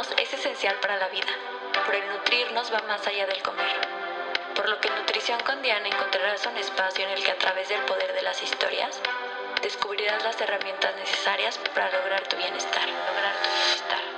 es esencial para la vida, pero el nutrirnos va más allá del comer. Por lo que en Nutrición con Diana encontrarás un espacio en el que a través del poder de las historias descubrirás las herramientas necesarias para lograr tu bienestar. Lograr tu bienestar.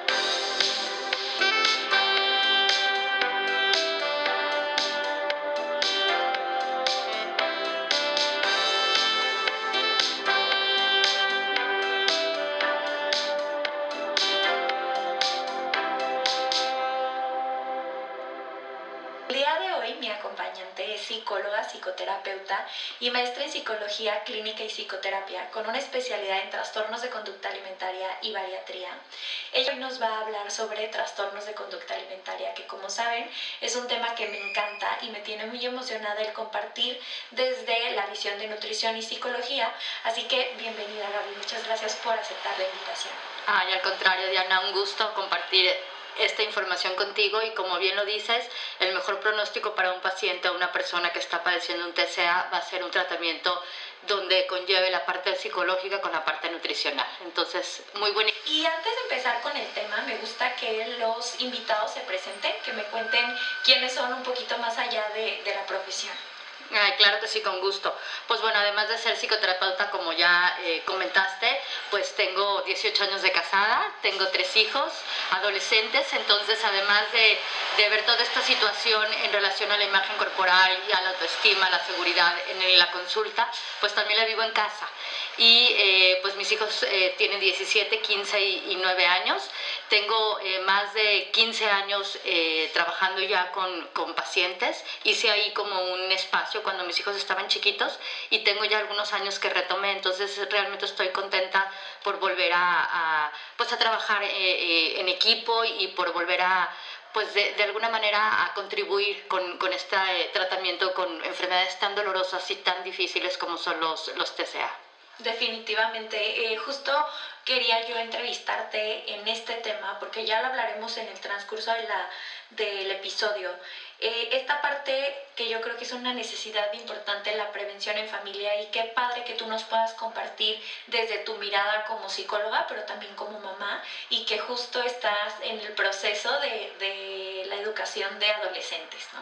Y maestra en psicología clínica y psicoterapia con una especialidad en trastornos de conducta alimentaria y bariatría. Ella hoy nos va a hablar sobre trastornos de conducta alimentaria, que como saben es un tema que me encanta y me tiene muy emocionada el compartir desde la visión de nutrición y psicología. Así que bienvenida Gaby, muchas gracias por aceptar la invitación. Ay, al contrario, Diana, un gusto compartir esta información contigo y como bien lo dices, el mejor pronóstico para un paciente o una persona que está padeciendo un TCA va a ser un tratamiento donde conlleve la parte psicológica con la parte nutricional. Entonces, muy bueno. Y antes de empezar con el tema, me gusta que los invitados se presenten, que me cuenten quiénes son un poquito más allá de, de la profesión. Ay, claro que sí, con gusto. Pues bueno, además de ser psicoterapeuta, como ya eh, comentaste, pues tengo 18 años de casada, tengo tres hijos, adolescentes, entonces además de, de ver toda esta situación en relación a la imagen corporal y a la autoestima, la seguridad en la consulta, pues también la vivo en casa. Y eh, pues mis hijos eh, tienen 17, 15 y, 9 años. Tengo más de 15 años trabajando ya con, con pacientes. Hice ahí como un espacio cuando mis hijos estaban chiquitos y tengo ya algunos años que retomé, entonces realmente estoy contenta por volver a, pues a trabajar eh, eh, en equipo y por volver a pues de, de, alguna manera a contribuir con, con este eh, tratamiento con enfermedades tan dolorosas y tan difíciles como son los, los TCA. Definitivamente, justo quería yo entrevistarte en este tema porque ya lo hablaremos en el transcurso de la, del episodio. Eh, esta parte que yo creo que es una necesidad importante, la prevención en familia y qué padre que tú nos puedas compartir desde tu mirada como psicóloga, pero también como mamá y que justo estás en el proceso de, de la educación de adolescentes. ¿no?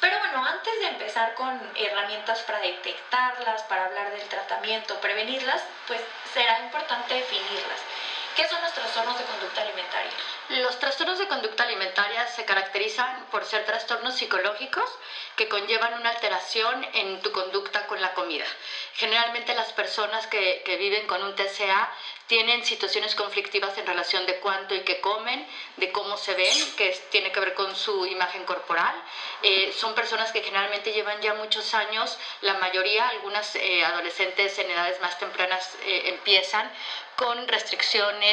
Pero bueno, antes de empezar con herramientas para detectarlas, para hablar del tratamiento, prevenirlas, pues será importante definirlas. ¿Qué son los trastornos de conducta alimentaria? Los trastornos de conducta alimentaria se caracterizan por ser trastornos psicológicos que conllevan una alteración en tu conducta con la comida. Generalmente las personas que, que viven con un TCA tienen situaciones conflictivas en relación de cuánto y qué comen, de cómo se ven, que tiene que ver con su imagen corporal. Eh, son personas que generalmente llevan ya muchos años, la mayoría, algunas eh, adolescentes en edades más tempranas eh, empiezan con restricciones,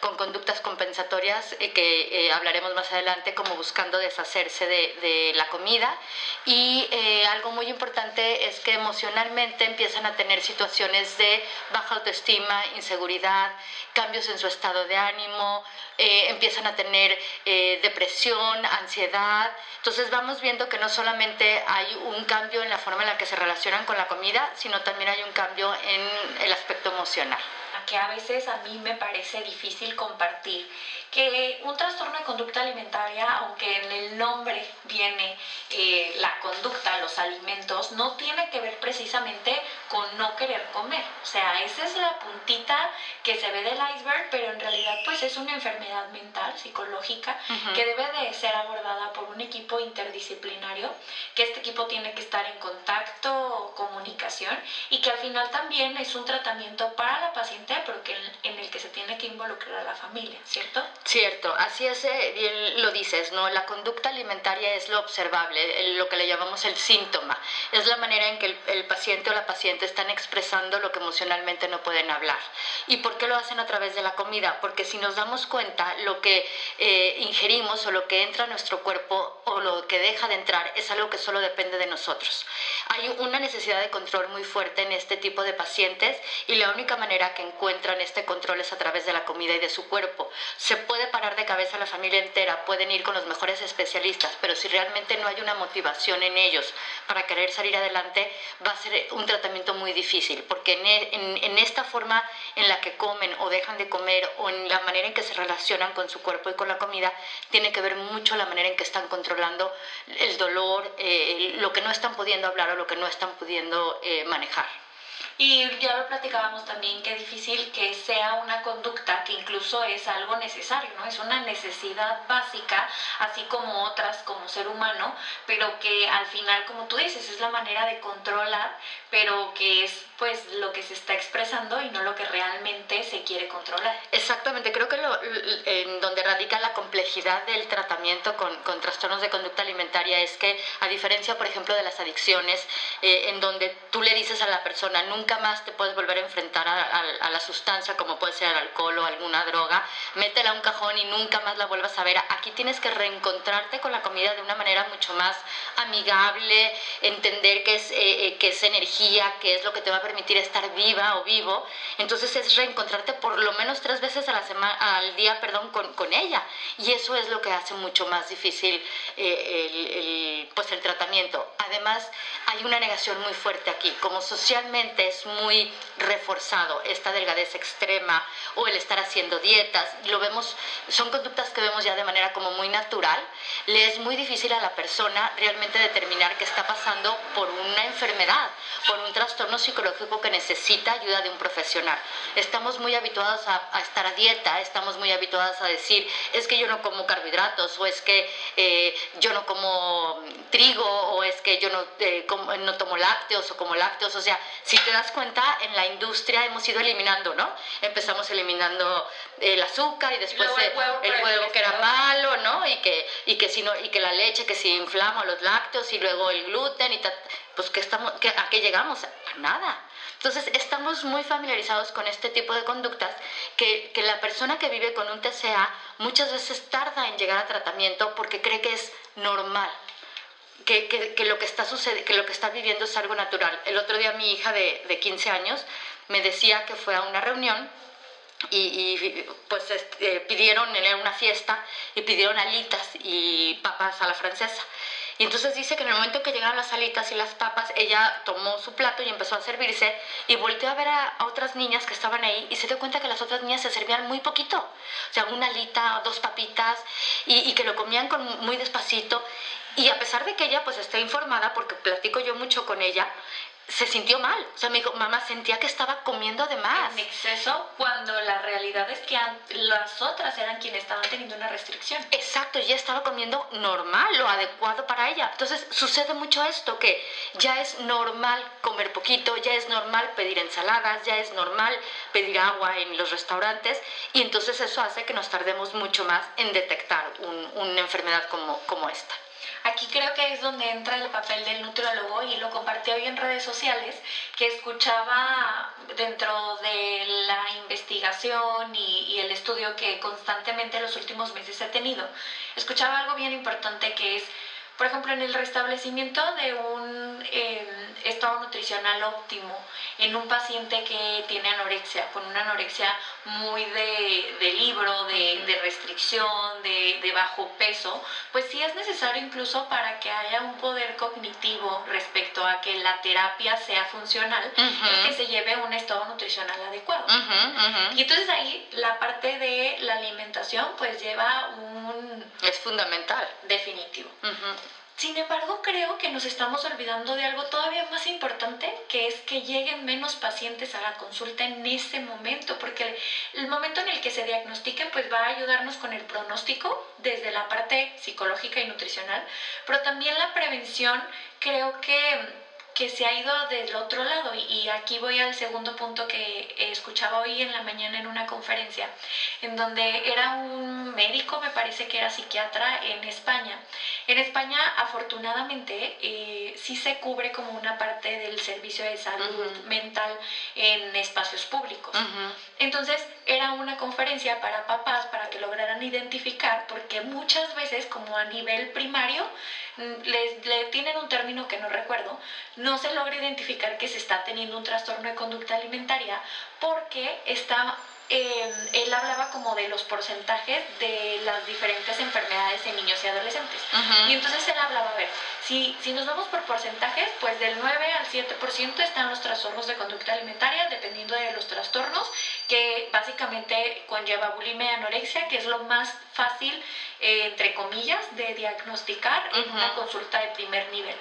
con conductas compensatorias que hablaremos más adelante, como buscando deshacerse de, la comida. Y algo muy importante es que emocionalmente empiezan a tener situaciones de baja autoestima, inseguridad, cambios en su estado de ánimo, eh, empiezan a tener eh, depresión, ansiedad. Entonces vamos viendo que no solamente hay un cambio en la forma en la que se relacionan con la comida, sino también hay un cambio en el aspecto emocional. Que a veces a mí me parece difícil compartir que un trastorno de conducta alimentaria, aunque en el nombre viene eh, la conducta, los alimentos, no tiene que ver precisamente con no querer comer. O sea, esa es la puntita que se ve del iceberg, pero en realidad pues es una enfermedad mental, psicológica, que debe de ser abordada por un equipo interdisciplinario, que este equipo tiene que estar en contacto, comunicación, y que al final también es un tratamiento para la paciente, pero que en el que se tiene que involucrar a la familia, ¿cierto? Cierto, así es, eh, bien lo dices, ¿no? La conducta alimentaria es lo observable, lo que le llamamos el síntoma. Es la manera en que el, paciente o la paciente están expresando lo que emocionalmente no pueden hablar. ¿Y por qué lo hacen a través de la comida? Porque si nos damos cuenta, lo que eh, ingerimos o lo que entra a nuestro cuerpo o lo que deja de entrar es algo que solo depende de nosotros. Hay una necesidad de control muy fuerte en este tipo de pacientes y la única manera que encuentran este control es a través de la comida y de su cuerpo. Se puede parar de cabeza la familia entera, pueden ir con los mejores especialistas, pero si realmente no hay una motivación en ellos para querer salir adelante, va a ser un tratamiento muy difícil, porque en, e, en esta forma en la que comen o dejan de comer o en la manera en que se relacionan con su cuerpo y con la comida, tiene que ver mucho la manera en que están controlando el dolor, eh, lo que no están pudiendo hablar o lo que no están pudiendo eh, manejar. Y ya lo platicábamos también, qué difícil que sea una conducta que incluso es algo necesario, ¿no? Es una necesidad básica, así como otras como ser humano, pero que al final, como tú dices, es la manera de controlar, pero que es pues lo que se está expresando y no lo que realmente se quiere controlar. Exactamente, en donde radica la complejidad del tratamiento con, con, trastornos de conducta alimentaria es que, a diferencia, por ejemplo, de las adicciones, eh, en donde tú le dices a la persona, nunca más te puedes volver a enfrentar a, la sustancia, como puede ser el alcohol o alguna droga, métela a un cajón y nunca más la vuelvas a ver. Aquí tienes que reencontrarte con la comida de una manera mucho más amigable, entender que es, eh, eh, es energía, que es lo que te va a permitir estar viva o vivo. Entonces es reencontrarte por lo menos tres veces a la semana, al día perdón, con, con ella. Y eso es lo que hace mucho más difícil eh, el, pues el tratamiento. Además, hay una negación muy fuerte aquí. Como socialmente es muy reforzado esta delgadez extrema o el estar haciendo dietas, lo vemos, son conductas que vemos ya de manera como muy natural, le es muy difícil a la persona realmente determinar que está pasando por una enfermedad, por un trastorno psicológico que necesita ayuda de un profesional. Estamos muy habituados a, estar a dieta, estamos muy habituados a decir, es que yo no como carbohidratos, o es que eh, yo no como trigo, o es que yo no, eh, no tomo lácteos o como lácteos. O sea, si te das cuenta, en la industria hemos ido eliminando, ¿no? Empezamos eliminando el azúcar y después el huevo, que era malo, ¿no? Y que, y que, si no, y que la leche que se inflama, los lácteos, y luego el gluten, y pues que estamos, que, ¿a qué llegamos? A nada. Entonces, estamos muy familiarizados con este tipo de conductas que, que, la persona que vive con un TCA muchas veces tarda en llegar a tratamiento porque cree que es normal. Que, que, que lo que está sucede, que lo que está viviendo es algo natural. El otro día mi hija de, de 15 años me decía que fue a una reunión y, pues este, pidieron en una fiesta y pidieron alitas y papas a la francesa. Y entonces dice que en el momento que llegaron las alitas y las papas, ella tomó su plato y empezó a servirse y volteó a ver a, otras niñas que estaban ahí y se dio cuenta que las otras niñas se servían muy poquito. O sea, una alita, dos papitas y, y que lo comían con muy despacito. Y a pesar de que ella pues esté informada, porque platico yo mucho con ella, se sintió mal. O sea, me dijo, mamá, sentía que estaba comiendo de más. En exceso, cuando la realidad es que las otras eran quienes estaban teniendo una restricción. Exacto, ella estaba comiendo normal, lo adecuado para ella. Entonces, sucede mucho esto, que ya es normal comer poquito, ya es normal pedir ensaladas, ya es normal pedir agua en los restaurantes, y entonces eso hace que nos tardemos mucho más en detectar una enfermedad como, como esta. Aquí creo que es donde entra el papel del nutriólogo y lo compartí hoy en redes sociales, que escuchaba dentro de la investigación y, el estudio que constantemente en los últimos meses he tenido, escuchaba algo bien importante que es por ejemplo, en el restablecimiento de un em, estado nutricional óptimo en un paciente que tiene anorexia, con una anorexia muy de, libro, de, restricción, de, bajo peso, pues sí es necesario incluso para que haya un poder cognitivo respecto a que la terapia sea funcional, y que se lleve un estado nutricional adecuado. Y entonces ahí la parte de la alimentación pues lleva un... Es fundamental. Definitivo. Sin embargo, creo que nos estamos olvidando de algo todavía más importante, que es que lleguen menos pacientes a la consulta en ese momento, porque el momento en el que se diagnostiquen pues va a ayudarnos con el pronóstico desde la parte psicológica y nutricional, pero también la prevención creo que que se ha ido del otro lado. Y aquí voy al segundo punto que escuchaba hoy en la mañana en una conferencia, en donde era un médico, me parece que era psiquiatra en España. En España, afortunadamente, eh, sí se cubre como una parte del servicio de salud mental en espacios públicos. Entonces, era una conferencia para papás para que lograran identificar, porque muchas veces, como a nivel primario, les, le tienen un término que no recuerdo, no se logra identificar que se está teniendo un trastorno de conducta alimentaria porque está eh, él hablaba como de los porcentajes de las diferentes enfermedades en niños y adolescentes. Y entonces él hablaba, a ver, si, si nos vamos por porcentajes, pues del 9 al 7% están los trastornos de conducta alimentaria, dependiendo de los trastornos, que básicamente conlleva bulimia y anorexia, que es lo más fácil, eh, entre comillas, de diagnosticar en una consulta de primer nivel.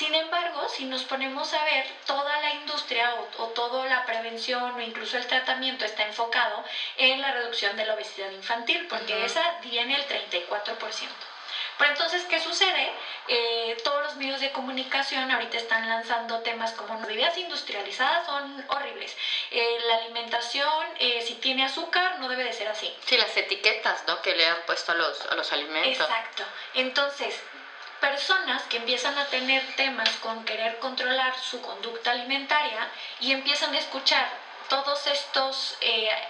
Sin embargo, si nos ponemos a ver, toda la industria o, o toda la prevención o incluso el tratamiento está enfocado en la reducción de la obesidad infantil, porque esa tiene el 34%. Pero entonces, ¿qué sucede? Eh, todos los medios de comunicación ahorita están lanzando temas como las bebidas industrializadas son horribles. Eh, la alimentación, eh, si tiene azúcar, no debe de ser así. Sí, las etiquetas, ¿no? Que le han puesto a los, a los alimentos. Exacto. Entonces, personas que empiezan a tener temas con querer controlar su conducta alimentaria y empiezan a escuchar todos estos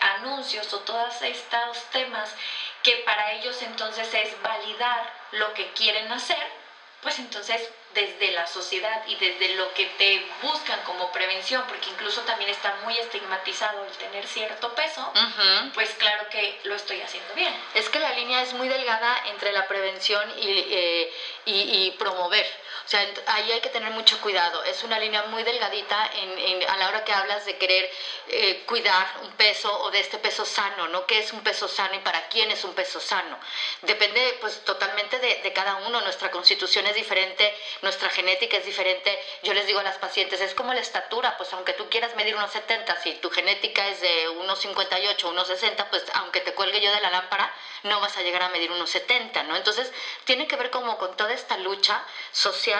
anuncios o todos estos temas que para ellos entonces es validar lo que quieren hacer, pues entonces desde la sociedad y desde lo que te buscan como prevención, porque incluso también está muy estigmatizado el tener cierto peso, pues claro que lo estoy haciendo bien. Es que la línea es muy delgada entre la prevención y, eh, y, promover. O sea, ahí hay que tener mucho cuidado. Es una línea muy delgadita en, a la hora que hablas de querer eh, cuidar un peso o de este peso sano, ¿no? ¿Qué es un peso sano y para quién es un peso sano? Depende pues totalmente de, de cada uno. Nuestra constitución es diferente nuestra genética es diferente. Yo les digo a las pacientes, es como la estatura, pues aunque tú quieras medir unos 70, si tu genética es de unos 58, unos 60, pues aunque te cuelgue yo de la lámpara, no vas a llegar a medir unos 70, ¿no? Entonces, tiene que ver como con toda esta lucha social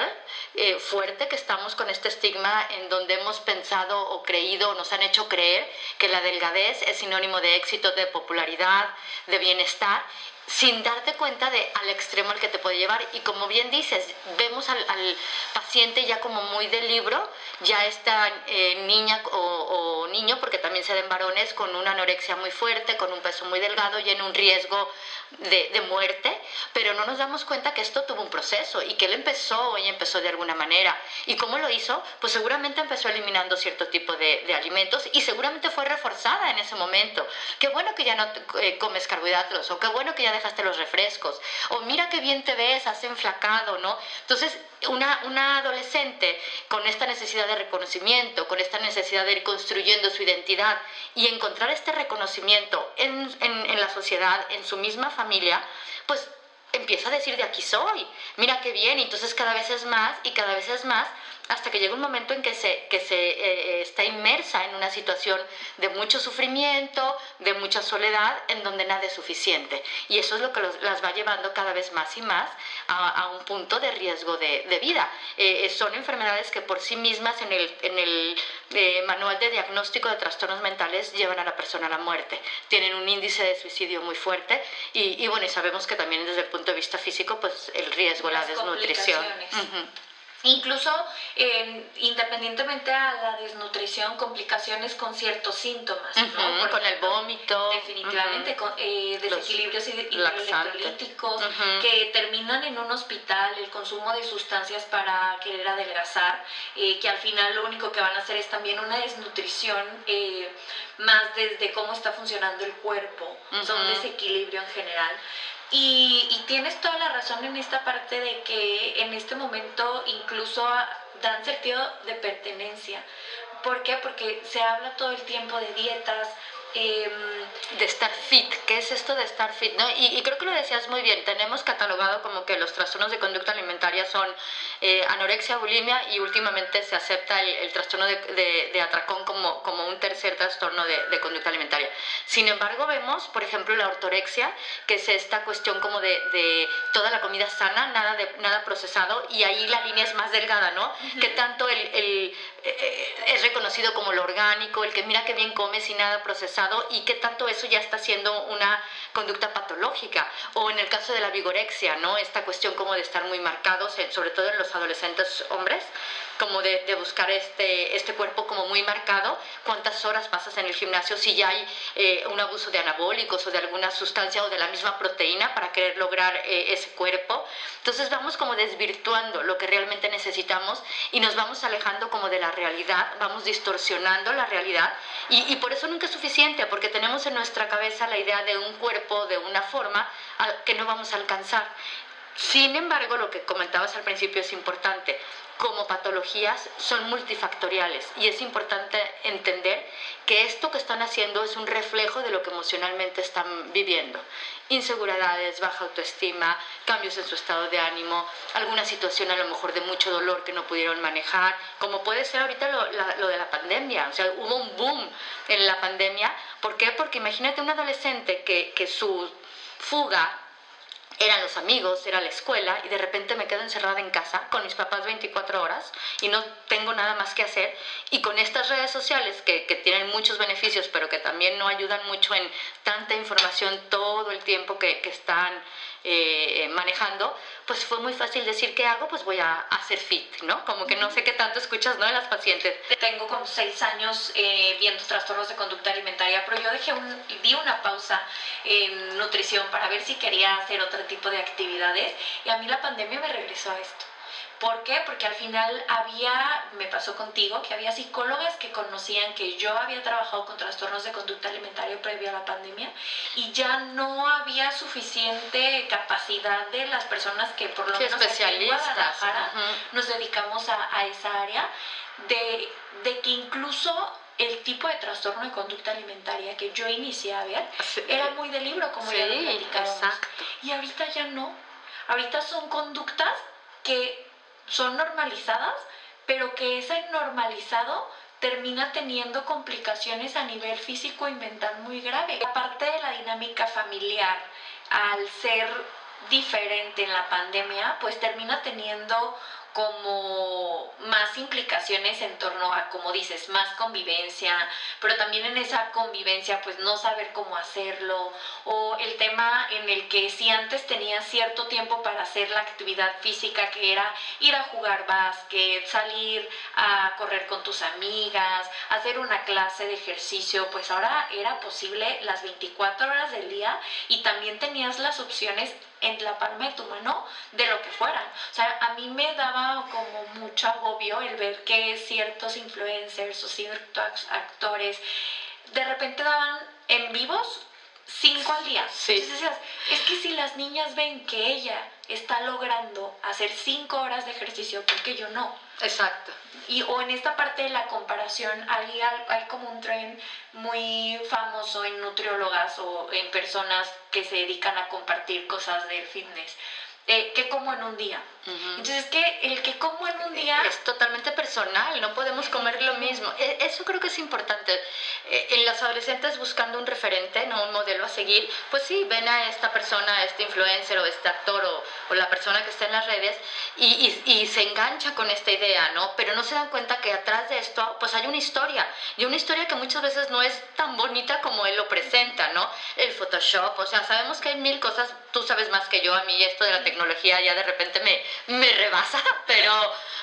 eh, fuerte que estamos con este estigma en donde hemos pensado o creído, nos han hecho creer que la delgadez es sinónimo de éxito, de popularidad, de bienestar sin darte cuenta de al extremo al que te puede llevar. Y como bien dices, vemos al, paciente ya como muy del libro, ya esta eh, niña o, niño, porque también se den varones, con una anorexia muy fuerte, con un peso muy delgado y en un riesgo de, muerte, pero no nos damos cuenta que esto tuvo un proceso y que él empezó y empezó de alguna manera. ¿Y cómo lo hizo? Pues seguramente empezó eliminando cierto tipo de, alimentos y seguramente fue reforzada en ese momento. Qué bueno que ya no eh, comes carbohidratos o qué bueno que ya dejaste los refrescos. O mira qué bien te ves, has enflacado, ¿no? Entonces, una, una adolescente con esta necesidad de reconocimiento, con esta necesidad de ir construyendo su identidad y encontrar este reconocimiento en, en, en la sociedad, en su misma familia, pues empieza a decir de aquí soy, mira qué bien, y entonces cada vez es más y cada vez es más hasta que llega un momento en que se, que se eh, eh, está inmersa en una situación de mucho sufrimiento, de mucha soledad, en donde nada es suficiente. Y eso es lo que las va llevando cada vez más y más a, un punto de riesgo de, vida. Eh, son enfermedades que por sí mismas en el, en el manual de diagnóstico de trastornos mentales llevan a la persona a la muerte. Tienen un índice de suicidio muy fuerte y, bueno, y sabemos que también desde el punto de vista físico, pues el riesgo, la desnutrición. Incluso independientemente a la desnutrición, complicaciones con ciertos síntomas, ¿no? con el vómito. Definitivamente, con, eh, desequilibrios electrolíticos que terminan en un hospital, el consumo de sustancias para querer adelgazar, eh, que al final lo único que van a hacer es también una desnutrición eh, más desde cómo está funcionando el cuerpo, son desequilibrio en general. Y, tienes toda la razón en esta parte de que en este momento incluso dan sentido de pertenencia. ¿Por qué? Porque se habla todo el tiempo de dietas, Em, de estar fit. ¿Qué es esto de estar fit? ¿no? Y, creo que lo decías muy bien. Tenemos catalogado como que los trastornos de conducta alimentaria son eh, anorexia, bulimia y últimamente se acepta el, trastorno de, de, atracón como, como un tercer trastorno de, conducta alimentaria. Sin embargo, vemos, por ejemplo, la ortorexia, que es esta cuestión como de, toda la comida sana, nada, de, nada procesado, y ahí la línea es más delgada, ¿no? Que tanto el, el eh, es reconocido como lo orgánico, el que mira que bien come sin nada procesado y que tanto eso ya está siendo una conducta patológica. O en el caso de la vigorexia, ¿no? Esta cuestión como de estar muy marcados, sobre todo en los adolescentes hombres, como de, buscar este, este cuerpo como muy marcado, cuántas horas pasas en el gimnasio, si ya hay eh, un abuso de anabólicos o de alguna sustancia o de la misma proteína para querer lograr eh, ese cuerpo. Entonces vamos como desvirtuando lo que realmente necesitamos y nos vamos alejando como de la realidad, vamos distorsionando la realidad y, y por eso nunca es suficiente, porque tenemos en nuestra cabeza la idea de un cuerpo de una forma que no vamos a alcanzar. Sin embargo, lo que comentabas al principio es importante como patologías son multifactoriales y es importante entender que esto que están haciendo es un reflejo de lo que emocionalmente están viviendo. Inseguridades, baja autoestima, cambios en su estado de ánimo, alguna situación a lo mejor de mucho dolor que no pudieron manejar, como puede ser ahorita lo, de la pandemia. O sea, hubo un boom en la pandemia. ¿Por qué? Porque imagínate un adolescente que, que su fuga eran los amigos, era la escuela y de repente me quedo encerrada en casa con mis papás 24 horas y no tengo nada más que hacer. Y con estas redes sociales que, que tienen muchos beneficios pero que también no ayudan mucho en tanta información todo el tiempo que, que están eh, manejando, pues fue muy fácil decir, ¿qué hago? Pues voy a hacer fit, ¿no? Como que no sé qué tanto escuchas, ¿no? De las pacientes. Tengo como seis años eh, viendo trastornos de conducta alimentaria, pero yo dejé un, di una pausa en nutrición para ver si quería hacer otro tipo de actividades y a mí la pandemia me regresó a esto. ¿Por qué? Porque al final había, me pasó contigo, que había psicólogas que conocían que yo había trabajado con trastornos de conducta alimentaria previo a la pandemia y ya no había suficiente capacidad de las personas que por lo menos en Guadalajara nos dedicamos a, esa área de, de que incluso el tipo de trastorno de conducta alimentaria que yo inicié a ver era muy de libro, como ya lo platicábamos. Y ahorita ya no. Ahorita son conductas que son normalizadas, pero que ese normalizado termina teniendo complicaciones a nivel físico y mental muy grave. Aparte de la dinámica familiar, al ser diferente en la pandemia, pues termina teniendo como más implicaciones en torno a, como dices, más convivencia, pero también en esa convivencia pues no saber cómo hacerlo, o el tema en el que si antes tenías cierto tiempo para hacer la actividad física que era ir a jugar básquet, salir a correr con tus amigas, hacer una clase de ejercicio, pues ahora era posible las 24 horas del día y también tenías las opciones en la palma de tu mano de lo que fueran. O sea, a mí me daba como mucho agobio el ver que ciertos influencers o ciertos actores de repente daban en vivos cinco al día. Sí. Entonces decías, es que si las niñas ven que ella está logrando hacer cinco horas de ejercicio, ¿por qué yo no? Exacto. Y o en esta parte de la comparación hay, hay como un tren muy famoso en nutriólogas o en personas que se dedican a compartir cosas del fitness. Eh, que como en un día. Entonces, que el que como en un día... Es totalmente personal, no podemos comer lo mismo. E, eso creo que es importante. E, en las adolescentes buscando un referente, no un modelo a seguir, pues sí, ven a esta persona, a este influencer o este actor o, o la persona que está en las redes y, y, y, se engancha con esta idea, ¿no? Pero no se dan cuenta que atrás de esto, pues hay una historia. Y una historia que muchas veces no es tan bonita como él lo presenta, ¿no? El Photoshop, o sea, sabemos que hay mil cosas, tú sabes más que yo, a mí esto de la tecnología ya de repente me me rebasa, pero,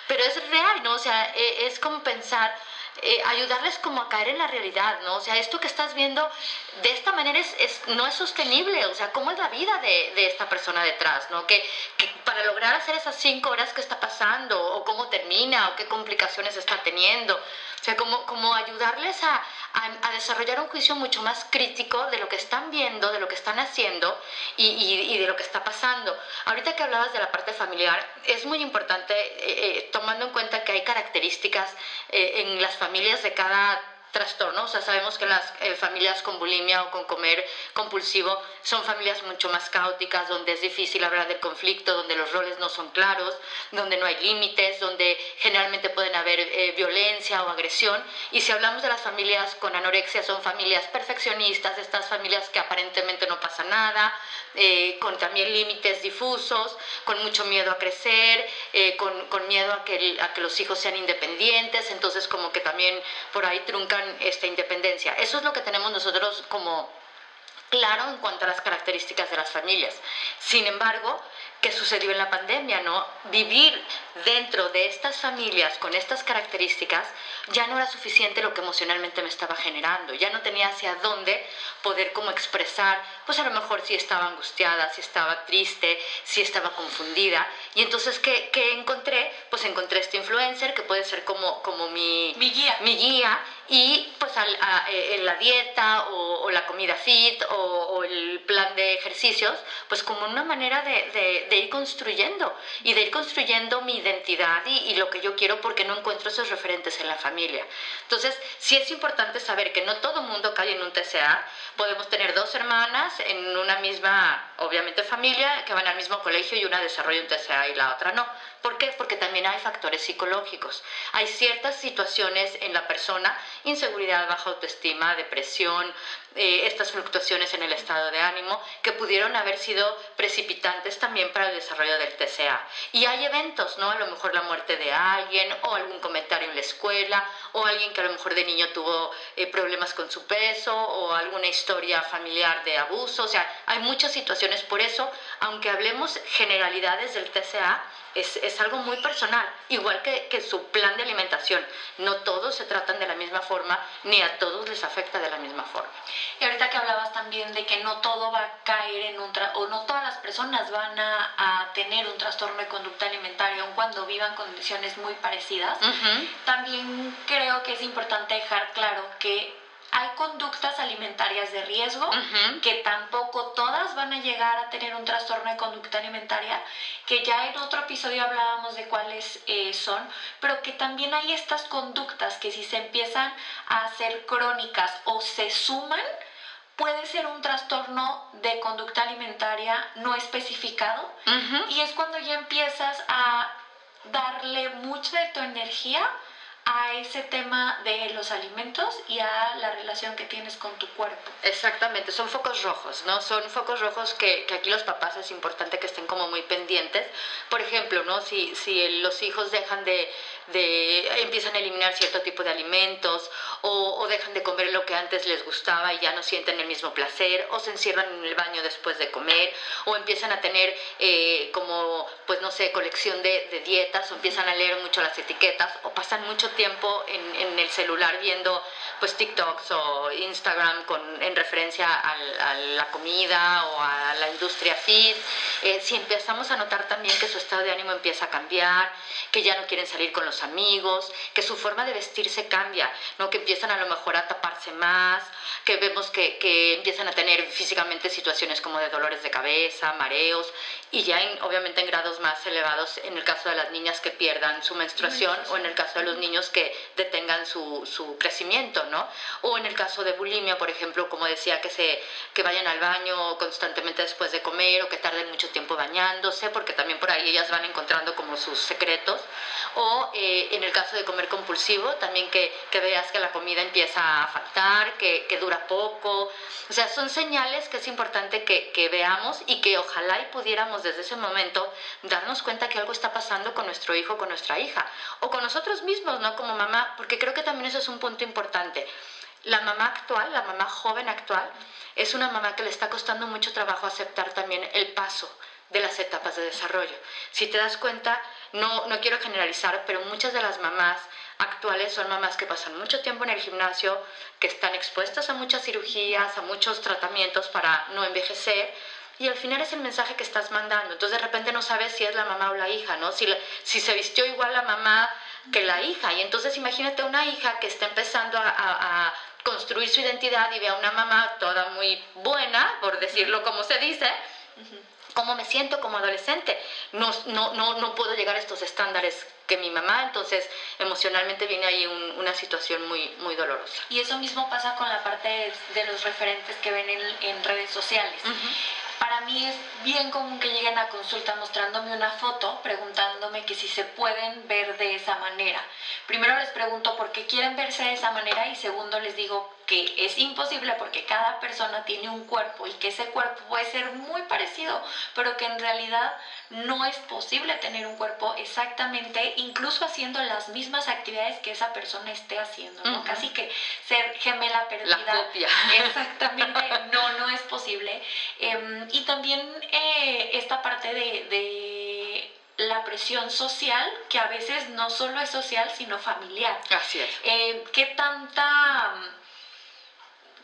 pero es real, ¿no? O sea, e, es como pensar, eh, ayudarles como a caer en la realidad, ¿no? O sea, esto que estás viendo de esta manera es, es no es sostenible, o sea, ¿cómo es la vida de, de esta persona detrás, ¿no? Que, para lograr hacer esas cinco horas que está pasando, o cómo termina, o qué complicaciones está teniendo, o sea, como, como ayudarles a, a, desarrollar un juicio mucho más crítico de lo que están viendo, de lo que están haciendo y, y, de lo que está pasando. Ahorita que hablabas de la parte familiar, es muy importante, eh, eh, tomando en cuenta que hay características en las familias de cada trastorno, o sea, sabemos que las eh, familias con bulimia o con comer compulsivo son familias mucho más caóticas, donde es difícil hablar del conflicto, donde los roles no son claros, donde no hay límites, donde generalmente pueden haber eh, violencia o agresión. Y si hablamos de las familias con anorexia, son familias perfeccionistas, estas familias que aparentemente no pasa nada, eh, con también límites difusos, con mucho miedo a crecer, con, con, miedo a que, a que los hijos sean independientes, entonces como que también por ahí esta independencia. Eso es lo que tenemos nosotros como claro en cuanto a las características de las familias. Sin embargo, ¿qué sucedió en la pandemia? ¿no? Vivir dentro de estas familias con estas características ya no era suficiente lo que emocionalmente me estaba generando, ya no tenía hacia dónde poder como expresar, pues a lo mejor si estaba angustiada, si estaba triste, si estaba confundida. Y entonces, ¿qué, qué encontré? Pues encontré este influencer que puede ser como, como mi, mi guía. Mi guía y pues a, eh, en la dieta o, o la comida comida fit o, el plan de ejercicios, pues como una manera de, ir construyendo y de ir construyendo mi identidad y, lo que yo quiero porque no encuentro esos referentes en la familia. Entonces, sí es importante saber que no todo mundo cae en un TCA. Podemos tener dos hermanas en una misma, obviamente, familia que van al mismo colegio y una desarrolla un TCA y la otra no. ¿Por qué? Porque también hay factores psicológicos. Hay ciertas situaciones en la persona, inseguridad, baja autoestima, depresión, eh, estas fluctuaciones en el estado de ánimo que pudieron haber sido precipitantes también para el desarrollo del TCA. Y hay eventos, ¿no? A lo mejor la muerte de alguien o algún comentario en la escuela o alguien que a lo mejor de niño tuvo eh, problemas con su peso o alguna historia familiar de abuso. O sea, hay muchas situaciones. Por eso, aunque hablemos generalidades del TCA, es, es algo muy personal, igual que, que su plan de alimentación. No todos se tratan de la misma forma ni a todos les afecta de la misma forma. Y ahorita que hablabas también de que no todo va a caer en un o no todas las personas van a, a, tener un trastorno de conducta alimentaria aun cuando vivan condiciones muy parecidas, también creo que es importante dejar claro que hay conductas alimentarias de riesgo, que tampoco todas van a llegar a tener un trastorno de conducta alimentaria, que ya en otro episodio hablábamos de cuáles eh, son, pero que también hay estas conductas que si se empiezan a hacer crónicas o se suman, puede ser un trastorno de conducta alimentaria no especificado. Y es cuando ya empiezas a darle mucha de tu energía a ese tema de los alimentos y a la relación que tienes con tu cuerpo. Exactamente, son focos rojos, ¿no? Son focos rojos que, que aquí los papás es importante que estén como muy pendientes. Por ejemplo, ¿no? Si, si los hijos dejan de, de, empiezan a eliminar cierto tipo de alimentos o, o, dejan de comer lo que antes les gustaba y ya no sienten el mismo placer o se encierran en el baño después de comer o empiezan a tener eh, como, pues no sé, colección de, de dietas o empiezan a leer mucho las etiquetas o pasan mucho tiempo en, en el celular viendo pues TikToks o Instagram con, en referencia a la comida o a la industria fit, eh, si empezamos a notar también que su estado de ánimo empieza a cambiar, que ya no quieren salir con los amigos, que su forma de vestirse cambia, ¿no? que empiezan a lo mejor a taparse más, que vemos que, que empiezan a tener físicamente situaciones como de dolores de cabeza, mareos, y ya en, obviamente en grados más elevados en el caso de las niñas que pierdan su menstruación o en el caso de los niños que detengan su, su crecimiento, ¿no? O en el caso de bulimia, por ejemplo, como decía, que, se, que vayan al baño constantemente después de comer o que tarden mucho tiempo bañándose, porque también por ahí ellas van encontrando como sus secretos. O eh, en el caso de comer compulsivo, también que, que, veas que la comida empieza a faltar, que, que, dura poco. O sea, son señales que es importante que, que veamos y que ojalá y pudiéramos desde ese momento darnos cuenta que algo está pasando con nuestro hijo, con nuestra hija, o con nosotros mismos, ¿no? Como mamá, porque creo que también eso es un punto importante. La mamá actual, la mamá joven actual, es una mamá que le está costando mucho trabajo aceptar también el paso de las etapas de desarrollo. Si te das cuenta, no, no quiero generalizar, pero muchas de las mamás actuales son mamás que pasan mucho tiempo en el gimnasio, que están expuestas a muchas cirugías, a muchos tratamientos para no envejecer, y al final es el mensaje que estás mandando. Entonces de repente no sabes si es la mamá o la hija, ¿no? Si, si se vistió igual la mamá que la hija. Y entonces imagínate una hija que está empezando a, construir su identidad y ve a una mamá toda muy buena, por decirlo como se dice, cómo me siento como adolescente. No, no, no, no puedo llegar a estos estándares que mi mamá, entonces emocionalmente viene ahí una situación muy, muy dolorosa. Y eso mismo pasa con la parte de, los referentes que ven en, redes sociales. Para mí es bien común que lleguen a consulta mostrándome una foto, preguntándome que si se pueden ver de esa manera. Primero les pregunto por qué quieren verse de esa manera y segundo les digo que es imposible porque cada persona tiene un cuerpo y que ese cuerpo puede ser muy parecido, pero que en realidad no es posible tener un cuerpo exactamente, incluso haciendo las mismas actividades que esa persona esté haciendo, ¿no? Casi que ser gemela perdida. La copia. Exactamente, no, no es posible. Em, y también eh, esta parte de, la presión social, que a veces no solo es social, sino familiar. Así es. Eh, ¿Qué tanta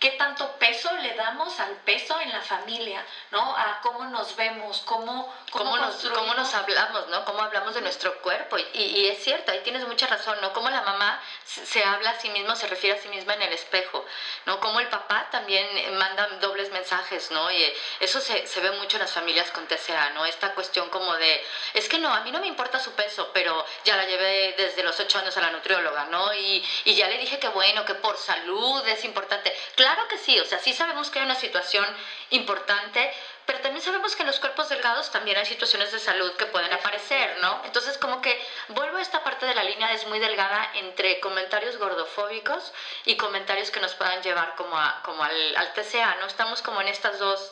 qué tanto peso le damos al peso en la familia, ¿no? A cómo nos vemos, cómo, cómo, nos, cómo nos hablamos, ¿no? Cómo hablamos de nuestro cuerpo. Y, y, es cierto, ahí tienes mucha razón, ¿no? Cómo la mamá se habla a sí misma, se refiere a sí misma en el espejo, ¿no? Cómo el papá también manda dobles mensajes, ¿no? Y eso se, se ve mucho en las familias con TCA, ¿no? Esta cuestión como de, es que no, a mí no me importa su peso, pero ya la llevé desde los ocho años a la nutrióloga, ¿no? Y, y ya le dije que bueno, que por salud es importante. Claro que sí, o sea, sí sabemos que hay una situación importante, pero también sabemos que en los cuerpos delgados también hay situaciones de salud que pueden aparecer, ¿no? Entonces, como que vuelvo a esta parte de la línea, es muy delgada entre comentarios gordofóbicos y comentarios que nos puedan llevar como, a, como al, al TCA, ¿no? Estamos como en estas dos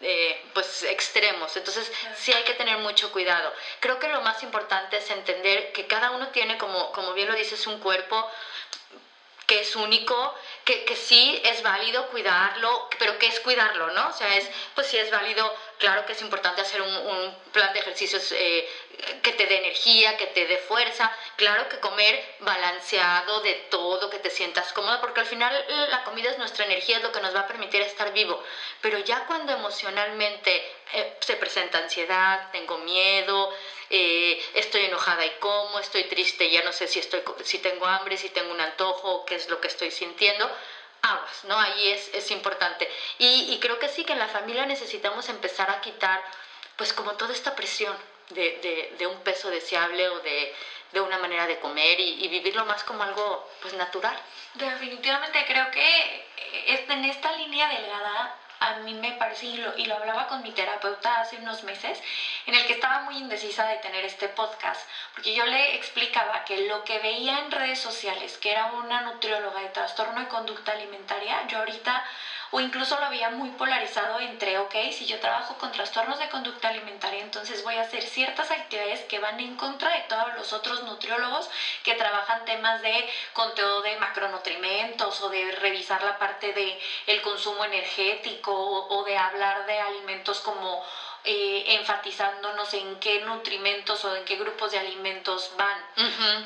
eh, pues extremos. Entonces sí hay que tener mucho cuidado. Creo que lo más importante es entender que cada uno tiene, como, como bien lo dices, un cuerpo que es único, que, sí es válido cuidarlo, pero ¿qué es cuidarlo, no? O sea, es, pues sí es válido, claro que es importante hacer un, plan de ejercicios eh, que te dé energía, que te dé fuerza, claro que comer balanceado de todo, que te sientas cómodo, porque al final la comida es nuestra energía, es lo que nos va a permitir estar vivo, pero ya cuando emocionalmente eh, se presenta ansiedad, tengo miedo, eh, estoy enojada y como, estoy triste, ya no sé si, estoy, si tengo hambre, si tengo un antojo, qué es lo que estoy sintiendo, ¿no? Ahí es, es importante. Y, creo que sí que en la familia necesitamos empezar a quitar, pues como toda esta presión de, un peso deseable o de, de una manera de comer y, y, vivirlo más como algo pues natural. Definitivamente creo que en esta línea delgada a mí me parece, y lo, y lo hablaba con mi terapeuta hace unos meses, en el que estaba muy indecisa de tener este podcast, porque yo le explicaba que lo que veía en redes sociales, que era una nutrióloga de trastorno de conducta alimentaria, yo ahorita o incluso lo había muy polarizado entre, ok, si yo trabajo con trastornos de conducta alimentaria, entonces voy a hacer ciertas actividades que van en contra de todos los otros nutriólogos que trabajan temas de conteo de macronutrimentos o de revisar la parte de el consumo energético o, o de hablar de alimentos como eh, enfatizándonos en qué nutrimentos o en qué grupos de alimentos van.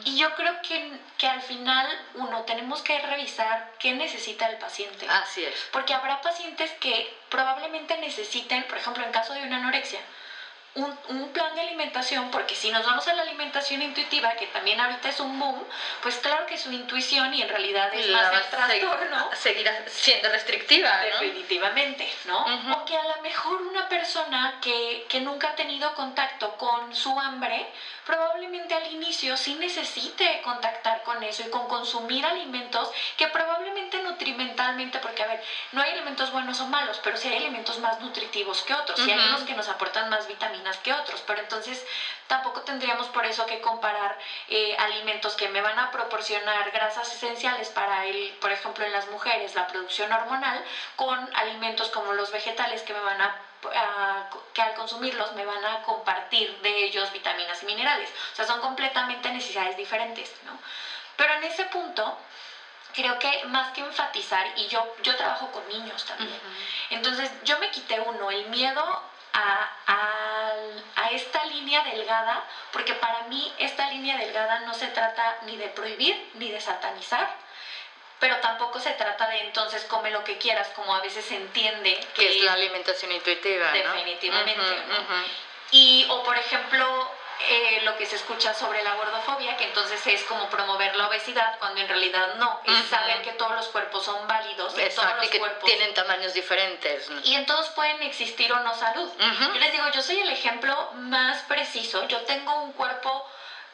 Y yo creo que, que al final, uno, tenemos que revisar qué necesita el paciente. Así es. Porque habrá pacientes que probablemente necesiten, por ejemplo, en caso de una anorexia, un, un, plan de alimentación, porque si nos vamos a la alimentación intuitiva, que también ahorita es un boom, pues claro que su intuición y en realidad es más el trastorno. Seguirá siendo restrictiva. Definitivamente, ¿no? O que a lo mejor una persona que, que nunca ha tenido contacto con su hambre, probablemente al inicio sí necesite contactar con eso y con consumir alimentos que probablemente nutrimentalmente, porque a ver, no hay alimentos buenos o malos, pero sí hay alimentos más nutritivos que otros, y hay unos que nos aportan más vitaminas que otros, pero entonces tampoco tendríamos por eso que comparar eh, alimentos que me van a proporcionar grasas esenciales para el, por ejemplo, en las mujeres, la producción hormonal, con alimentos como los vegetales que me van a que al consumirlos me van a compartir de ellos vitaminas y minerales. O sea, son completamente necesidades diferentes, ¿no? Pero en ese punto, creo que más que enfatizar, y yo, yo trabajo con niños también, entonces yo me quité uno, el miedo a, a, a, esta línea delgada, porque para mí esta línea delgada no se trata ni de prohibir ni de satanizar, pero tampoco se trata de entonces come lo que quieras, como a veces se entiende que, es la alimentación intuitiva. Definitivamente. Y, o por ejemplo, eh, lo que se escucha sobre la gordofobia, que entonces es como promover la obesidad, cuando en realidad no, es saber que todos los cuerpos son válidos, Exacto, todos los y que cuerpos tienen tamaños diferentes. y en todos pueden existir o no salud. Yo les digo, yo soy el ejemplo más preciso, yo tengo un cuerpo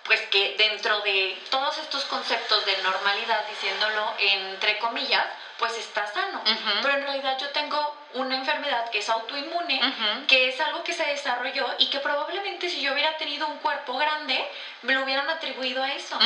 pues que dentro de todos estos conceptos de normalidad, diciéndolo entre comillas, pues está sano. Pero en realidad yo tengo una enfermedad que es autoinmune, que es algo que se desarrolló y que probablemente si yo hubiera tenido un cuerpo grande, me lo hubieran atribuido a eso.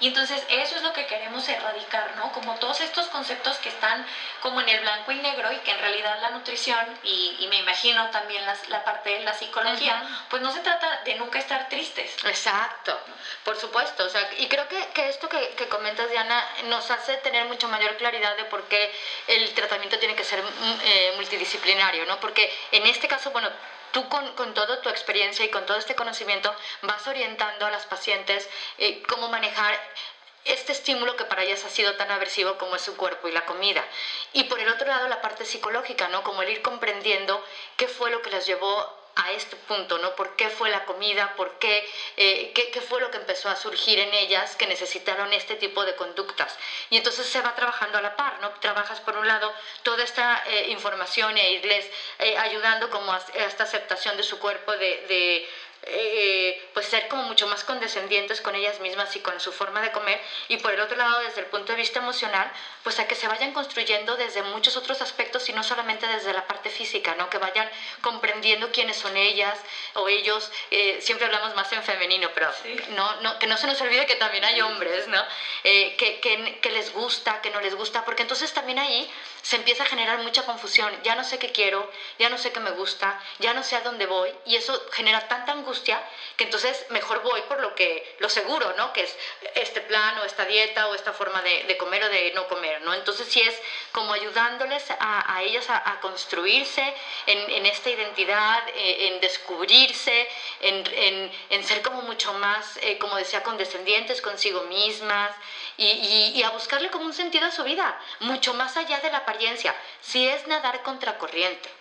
Y entonces eso es lo que queremos erradicar, ¿no? Como todos estos conceptos que están como en el blanco y negro y que en realidad la nutrición y, y me imagino también las, la parte de la psicología, pues no se trata de nunca estar tristes. Exacto, por supuesto. O sea, y creo que, que esto que, que comentas, Diana, nos hace tener mucho mayor claridad de por qué el tratamiento tiene que ser eh, multidisciplinario, ¿no? Porque en este caso, bueno, tú con, con, toda tu experiencia y con todo este conocimiento vas orientando a las pacientes eh, cómo manejar este estímulo que para ellas ha sido tan aversivo como es su cuerpo y la comida. Y por el otro lado la parte psicológica, ¿no? Como el ir comprendiendo qué fue lo que las llevó a este punto, ¿no? ¿Por qué fue la comida? ¿Por qué, eh, qué, qué, fue lo que empezó a surgir en ellas que necesitaron este tipo de conductas? Y entonces se va trabajando a la par, ¿no? Trabajas por un lado toda esta eh, información e irles eh, ayudando como a, esta aceptación de su cuerpo, de, de eh, pues ser como mucho más condescendientes con ellas mismas y con su forma de comer. Y por el otro lado desde el punto de vista emocional pues a que se vayan construyendo desde muchos otros aspectos y no solamente desde la parte física no que vayan comprendiendo quiénes son ellas o ellos. Eh, siempre hablamos más en femenino pero no, no, que no se nos olvide que también hay hombres no eh, que, que, que les gusta que no les gusta porque entonces también ahí se empieza a generar mucha confusión. Ya no sé qué quiero ya no sé qué me gusta ya no sé a dónde voy y eso genera tanta angustia que entonces mejor voy por lo que lo seguro, ¿no? Que es este plan o esta dieta o esta forma de, comer o de no comer, ¿no? Entonces sí es como ayudándoles a, a ellas a, construirse en, esta identidad, eh, en descubrirse, en, en, ser como mucho más, eh, como decía, condescendientes consigo mismas y, y a buscarle como un sentido a su vida, mucho más allá de la apariencia. Si es nadar contracorriente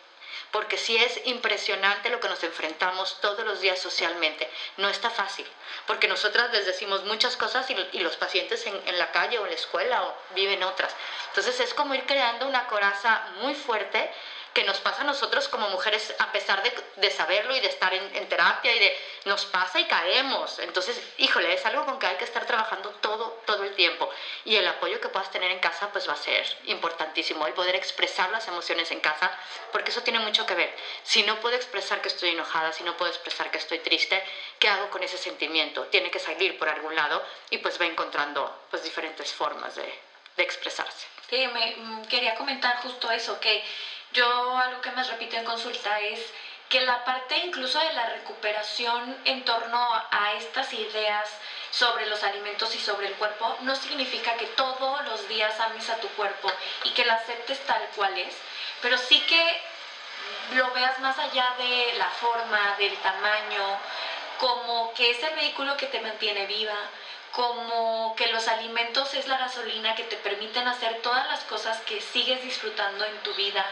porque sí es impresionante lo que nos enfrentamos todos los días socialmente. No está fácil, porque nosotras les decimos muchas cosas y, los pacientes en, en, la calle o en la escuela o viven otras. Entonces es como ir creando una coraza muy fuerte que nos pasa a nosotros como mujeres a pesar de, de saberlo y de estar en, en, terapia y de nos pasa y caemos. Entonces, híjole, es algo con que hay que estar trabajando todo, todo el tiempo. Y el apoyo que puedas tener en casa pues va a ser importantísimo, el poder expresar las emociones en casa, porque eso tiene mucho que ver. Si no puedo expresar que estoy enojada, si no puedo expresar que estoy triste, ¿qué hago con ese sentimiento? Tiene que salir por algún lado y pues va encontrando pues diferentes formas de, de expresarse. Sí, me mm, quería comentar justo eso, que yo algo que más repito en consulta es que la parte incluso de la recuperación en torno a estas ideas sobre los alimentos y sobre el cuerpo no significa que todos los días ames a tu cuerpo y que la aceptes tal cual es, pero sí que lo veas más allá de la forma, del tamaño, como que es el vehículo que te mantiene viva, como que los alimentos es la gasolina que te permiten hacer todas las cosas que sigues disfrutando en tu vida,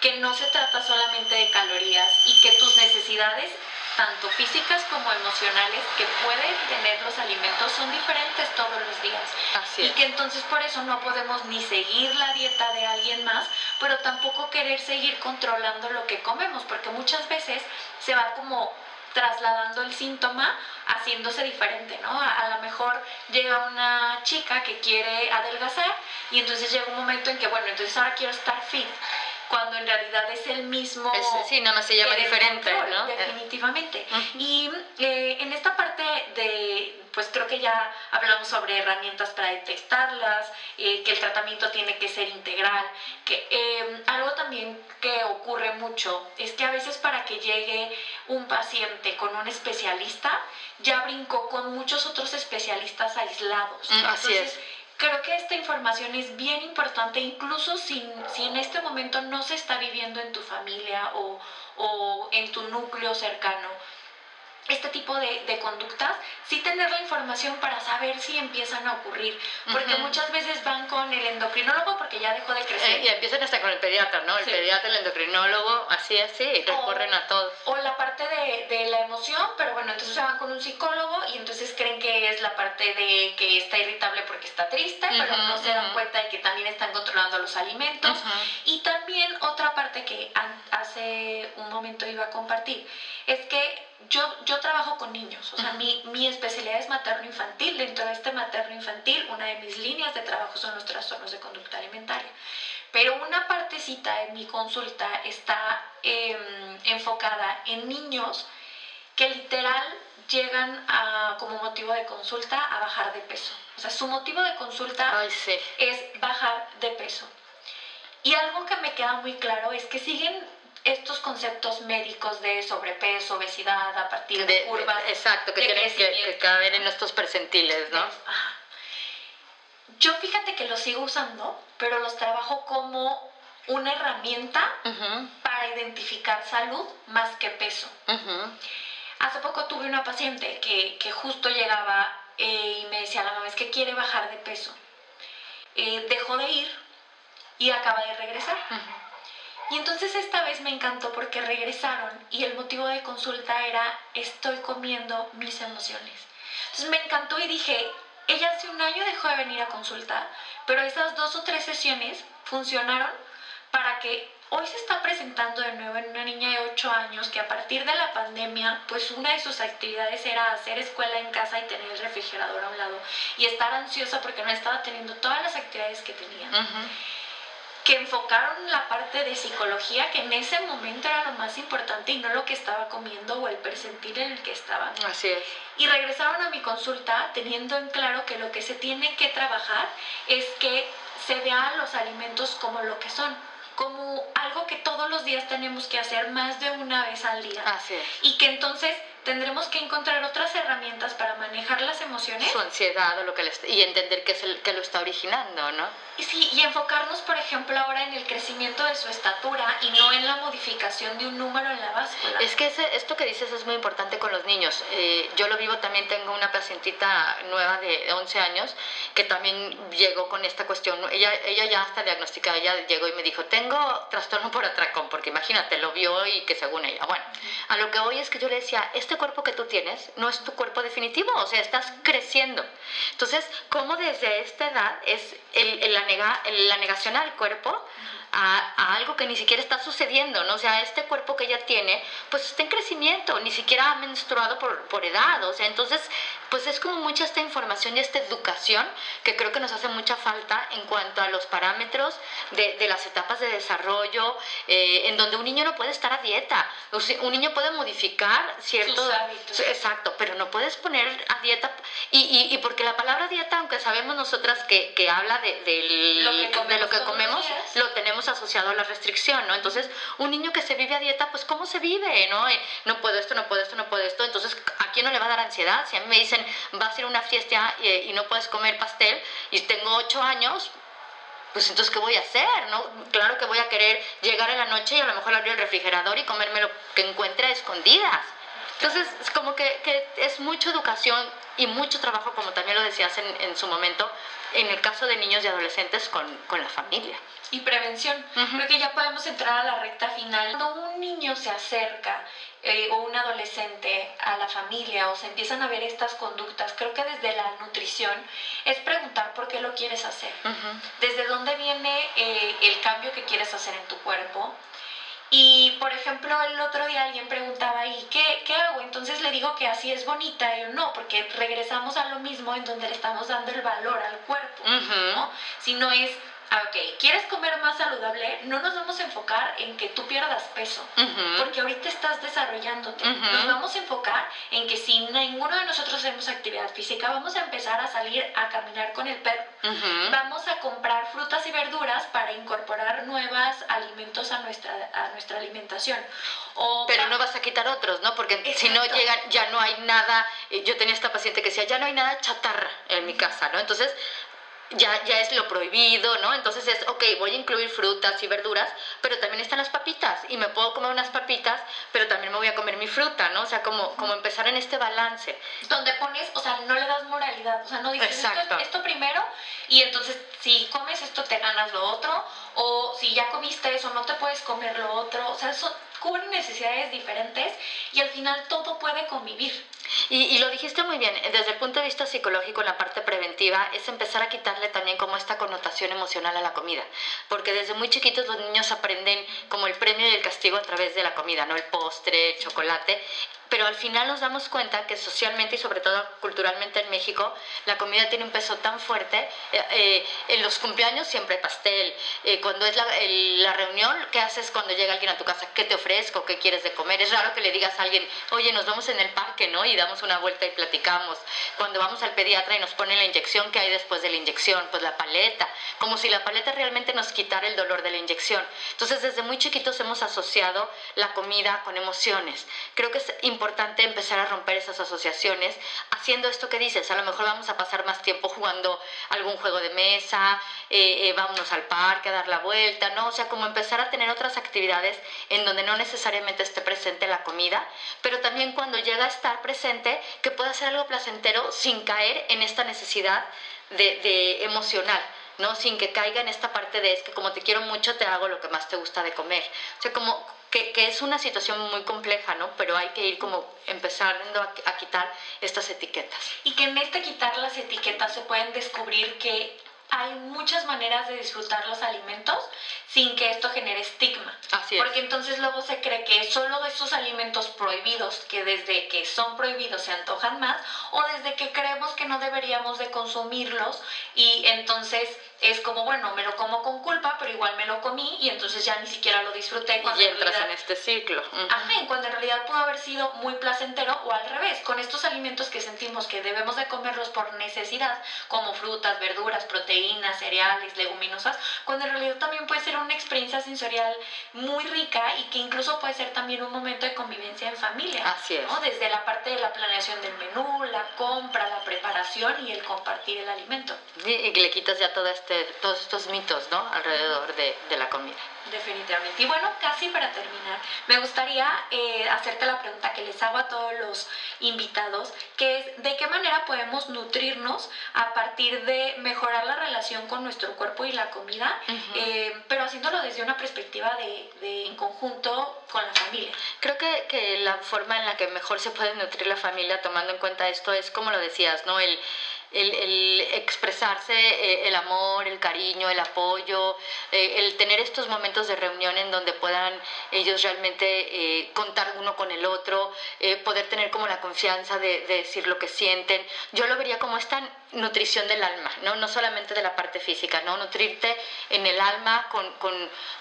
que no se trata solamente de calorías y que tus necesidades, tanto físicas como emocionales, que pueden tener los alimentos son diferentes todos los días. Así y que entonces por eso no podemos ni seguir la dieta de alguien más, pero tampoco querer seguir controlando lo que comemos, porque muchas veces se va como trasladando el síntoma haciéndose diferente, ¿no? A, lo mejor llega una chica que quiere adelgazar y entonces llega un momento en que, bueno, entonces ahora quiero estar fit cuando en realidad es el mismo. sí, nada más se llama diferente, ¿no? Definitivamente. Y eh, en esta parte de, pues creo que ya hablamos sobre herramientas para detectarlas, eh, que el tratamiento tiene que ser integral, que eh, algo también que ocurre mucho es que a veces para que llegue un paciente con un especialista, ya brincó con muchos otros especialistas aislados. Mm, así es Creo que esta información es bien importante, incluso si, si en este momento no se está viviendo en tu familia o, o en tu núcleo cercano este tipo de, de, conductas, sí tener la información para saber si empiezan a ocurrir. Porque muchas veces van con el endocrinólogo porque ya dejó de crecer. Eh, y empiezan hasta con el pediatra, ¿no? El pediatra, el endocrinólogo, así, así, recurren a todos. O la parte de, de, la emoción, pero bueno, entonces se van con un psicólogo y entonces creen que es la parte de que está irritable porque está triste, pero no se dan cuenta de que también están controlando los alimentos. Y también otra parte que hace un momento iba a compartir es que yo, yo trabajo con niños, o sea, mi, mi especialidad es materno-infantil. Dentro de este materno-infantil, una de mis líneas de trabajo son los trastornos de conducta alimentaria. Pero una partecita de mi consulta está em, enfocada en niños que literal llegan a, como motivo de consulta a bajar de peso. O sea, su motivo de consulta es bajar de peso. Y algo que me queda muy claro es que siguen estos conceptos médicos de sobrepeso, obesidad, a partir de, curvas. exacto, que tienen que, caber en estos percentiles, ¿no? Yo fíjate que los sigo usando, pero los trabajo como una herramienta para identificar salud más que peso. Hace poco tuve una paciente que, que justo llegaba eh, y me decía la mamá, es que quiere bajar de peso. Eh, dejó de ir y acaba de regresar. Y entonces esta vez me encantó porque regresaron y el motivo de consulta era estoy comiendo mis emociones. Entonces me encantó y dije, ella hace un año dejó de venir a consulta, pero esas dos o tres sesiones funcionaron para que hoy se está presentando de nuevo en una niña de 8 años que a partir de la pandemia, pues una de sus actividades era hacer escuela en casa y tener el refrigerador a un lado y estar ansiosa porque no estaba teniendo todas las actividades que tenía que enfocaron la parte de psicología, que en ese momento era lo más importante y no lo que estaba comiendo o el percentil en el que estaba. Así es. Y regresaron a mi consulta teniendo en claro que lo que se tiene que trabajar es que se vean los alimentos como lo que son, como algo que todos los días tenemos que hacer más de una vez al día. Así es. Y que entonces tendremos que encontrar otras herramientas para manejar las emociones. Su ansiedad o lo que y entender qué es el que lo está originando, ¿no? Sí, y enfocarnos, por ejemplo, ahora en el crecimiento de su estatura y no en la modificación de un número en la báscula. Es que ese, esto que dices es muy importante con los niños. Eh, yo lo vivo también, tengo una pacientita nueva de 11 años que también llegó con esta cuestión. Ella, ella ya está diagnosticada, ella llegó y me dijo, tengo trastorno por atracón, porque imagínate, lo vio y que según ella. Bueno, a lo que hoy es que yo le decía, este cuerpo que tú tienes no es tu cuerpo definitivo, o sea, estás creciendo. Entonces, ¿cómo desde esta edad es el, el la, negación al cuerpo a, algo que ni siquiera está sucediendo, ¿no? O sea, este cuerpo que ella tiene, pues está en crecimiento, ni siquiera ha menstruado por, por edad, o sea, entonces, pues es como mucha esta información y esta educación que creo que nos hace mucha falta en cuanto a los parámetros de, de las etapas de desarrollo, eh, en donde un niño no puede estar a dieta, o sea, un niño puede modificar ciertos hábitos. Exacto, pero no puedes poner a dieta, y, y, y porque la palabra dieta, aunque sabemos nosotras que, que habla de, de lo que comemos, lo tenemos asociado a la restricción, ¿no? Entonces, un niño que se vive a dieta, pues ¿cómo se vive, no? Eh, no puedo esto, no puedo esto, no puedo esto. Entonces, ¿a quién no le va a dar ansiedad? Si a mí me dicen, vas a ir a una fiesta y, y no puedes comer pastel y tengo ocho años, pues entonces, ¿qué voy a hacer? ¿no? Claro que voy a querer llegar en la noche y a lo mejor abrir el refrigerador y comerme lo que encuentre a escondidas. Entonces, es como que, que, es mucha educación y mucho trabajo, como también lo decías en, en su momento, en el caso de niños y adolescentes con, con la familia y prevención. Creo que ya podemos entrar a la recta final. Cuando un niño se acerca eh, o un adolescente a la familia o se empiezan a ver estas conductas, creo que desde la nutrición es preguntar por qué lo quieres hacer, desde dónde viene eh, el cambio que quieres hacer en tu cuerpo. Y, por ejemplo, el otro día alguien preguntaba, ¿y qué, qué hago? Entonces le digo que así es bonita. Y yo no, porque regresamos a lo mismo en donde le estamos dando el valor al cuerpo, ¿no? Si no es ok, ¿quieres comer más saludable? No nos vamos a enfocar en que tú pierdas peso, porque ahorita estás desarrollándote. Nos vamos a enfocar en que si ninguno de nosotros hacemos actividad física, vamos a empezar a salir a caminar con el perro. Vamos a comprar frutas y verduras para incorporar nuevos alimentos a nuestra, a nuestra alimentación. O Pero no vas a quitar otros, ¿no? Porque si no llegan, ya no hay nada. Eh, yo tenía esta paciente que decía, ya no hay nada chatarra en mi casa, ¿no? Entonces, ya, ya es lo prohibido, ¿no? Entonces es, ok, voy a incluir frutas y verduras, pero también están las papitas y me puedo comer unas papitas, pero también me voy a comer mi fruta, ¿no? O sea, como, como empezar en este balance. Donde pones, o sea, no le das moralidad, o sea, no dices esto, esto, primero y entonces si comes esto te ganas lo otro, o si ya comiste eso no te puedes comer lo otro, o sea, eso cubren necesidades diferentes y al final todo puede convivir. Y, lo dijiste muy bien, desde el punto de vista psicológico, la parte preventiva, es empezar a quitarle también como esta connotación emocional a la comida, porque desde muy chiquitos los niños aprenden como el premio y el castigo a través de la comida, ¿no? El postre, el chocolate, pero al final nos damos cuenta que socialmente y sobre todo culturalmente en México la comida tiene un peso tan fuerte. Eh, eh, en los cumpleaños siempre pastel, eh, cuando es la, la, reunión, ¿qué haces cuando llega alguien a tu casa? ¿Qué te ofrezco? ¿Qué quieres de comer? Es raro que le digas a alguien, oye, nos vamos en el parque, ¿no? Y damos una vuelta y platicamos. Cuando vamos al pediatra y nos ponen la inyección, ¿qué hay después de la inyección? Pues la paleta, como si la paleta realmente nos quitara el dolor de la inyección. Entonces desde muy chiquitos hemos asociado la comida con emociones. Creo que es importante importante empezar a romper esas asociaciones haciendo esto que dices. A lo mejor vamos a pasar más tiempo jugando algún juego de mesa, eh, eh, vámonos al parque a dar la vuelta, ¿no? O sea, como empezar a tener otras actividades en donde no necesariamente esté presente la comida, pero también cuando llega a estar presente, que pueda ser algo placentero sin caer en esta necesidad de, de emocional. ¿no? Sin que caiga en esta parte de es que como te quiero mucho te hago lo que más te gusta de comer. O sea, como que, es una situación muy compleja, ¿no? Pero hay que ir como empezando a, a quitar estas etiquetas. Y que en este quitar las etiquetas se pueden descubrir que hay muchas maneras de disfrutar los alimentos sin que esto genere estigma. Así es. Porque entonces luego se cree que solo esos alimentos prohibidos, que desde que son prohibidos se antojan más, o desde que creemos que no deberíamos de consumirlos y entonces es como, bueno, me lo como con culpa, pero igual me lo comí y entonces ya ni siquiera lo disfruté. Y entras en este ciclo. Ajá, cuando en realidad pudo haber sido muy placentero o al revés, con estos alimentos que sentimos que debemos de comerlos por necesidad, como frutas, verduras, proteínas, cereales, leguminosas, cuando en realidad también puede ser una experiencia sensorial muy rica y que incluso puede ser también un momento de convivencia en familia. Así es. ¿no? Desde la parte de la planeación del menú, la compra, la preparación y el compartir el alimento. Y, y le quitas ya todo este, todos estos mitos, ¿no? Alrededor de, de la comida. Definitivamente. Y bueno, casi para terminar, me gustaría eh, hacerte la pregunta que les hago a todos los invitados, que es de qué manera podemos nutrirnos a partir de mejorar la relación con nuestro cuerpo y la comida, eh, pero haciéndolo desde una perspectiva de, de en conjunto con la familia. Creo que, que la forma en la que mejor se puede nutrir la familia tomando en cuenta esto es como lo decías, ¿no? El, el, el expresarse eh, el amor, el cariño, el apoyo, eh, el tener estos momentos de reunión en donde puedan ellos realmente eh, contar uno con el otro, poder tener como la confianza de, de, decir lo que sienten. Yo lo vería como esta nutrición del alma, ¿no? no solamente de la parte física, ¿no? nutrirte en el alma con, con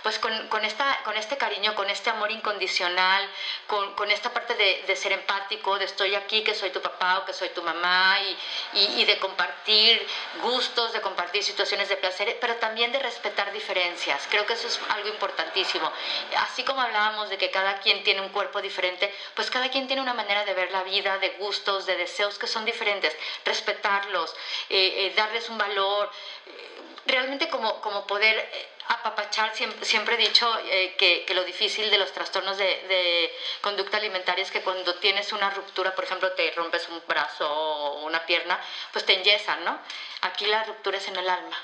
pues con, con, esta, con este cariño, con este amor incondicional, con, con esta parte de, de, ser empático, de estoy aquí, que soy tu papá o que soy tu mamá, y, y, y de compartir gustos, de compartir situaciones de placer, pero también de respetar diferencias. Creo que eso es algo importantísimo. Así como hablábamos de que cada quien tiene un cuerpo diferente, pues cada quien tiene una manera de ver la vida, de gustos, de deseos que son diferentes. Respetarlos, eh, eh, darles un valor, eh, realmente como, como poder apapachar, siempre, he dicho que, que, lo difícil de los trastornos de, de, conducta alimentaria es que cuando tienes una ruptura, por ejemplo, te rompes un brazo o una pierna, pues te enyesan, ¿no? Aquí la ruptura es en el alma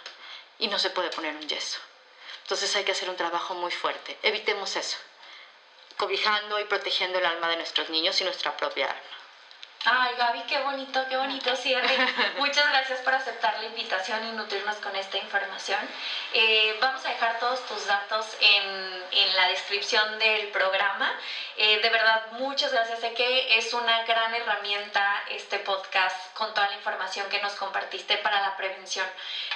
y no se puede poner un yeso. Entonces hay que hacer un trabajo muy fuerte. Evitemos eso, cobijando y protegiendo el alma de nuestros niños y nuestra propia alma. Ay, Gaby, qué bonito, qué bonito cierre. Muchas gracias por aceptar la invitación y nutrirnos con esta información. Eh, vamos a dejar todos tus datos en, en la descripción del programa. Eh, de verdad, muchas gracias. Sé que es una gran herramienta este podcast con toda la información que nos compartiste para la prevención.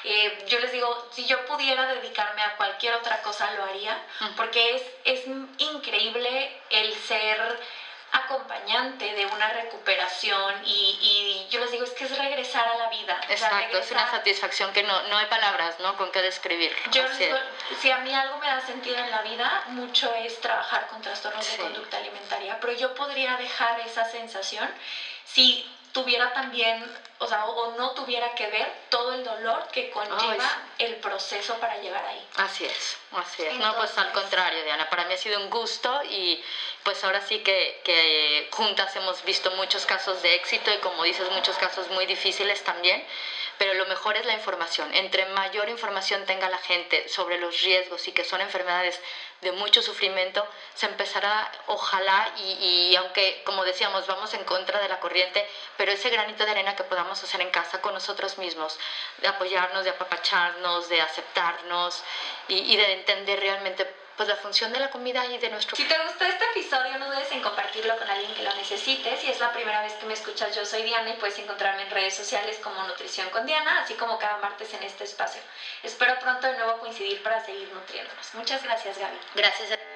Eh, yo les digo, si yo pudiera dedicarme a cualquier otra cosa, lo haría, porque es, es increíble el ser acompañante de una recuperación y, y, yo les digo, es que es regresar a la vida. Exacto, o sea, regresar... es una satisfacción que no, no hay palabras, ¿no? Con qué describir. Yo les digo, si a mí algo me da sentido en la vida, mucho es trabajar con trastornos sí. de conducta alimentaria, pero yo podría dejar esa sensación si tuviera también, o sea, o no tuviera que ver todo el dolor que conlleva oh, el proceso para llegar ahí. Así es, así es. Entonces, no, pues al contrario, Diana, para mí ha sido un gusto y pues ahora sí que, que juntas hemos visto muchos casos de éxito y como dices, muchos casos muy difíciles también, pero lo mejor es la información. Entre mayor información tenga la gente sobre los riesgos y que son enfermedades de mucho sufrimiento, se empezará, ojalá, y, y, aunque, como decíamos, vamos en contra de la corriente, pero ese granito de arena que podamos hacer en casa con nosotros mismos, de apoyarnos, de apapacharnos, de aceptarnos y, y de entender realmente pues la función de la comida y de nuestro... Si te gustó este episodio, no dudes en compartirlo con alguien que lo necesite. Si es la primera vez que me escuchas, yo soy Diana y puedes encontrarme en redes sociales como Nutrición con Diana, así como cada martes en este espacio. Espero pronto de nuevo coincidir para seguir nutriéndonos. Muchas gracias, Gaby. Gracias a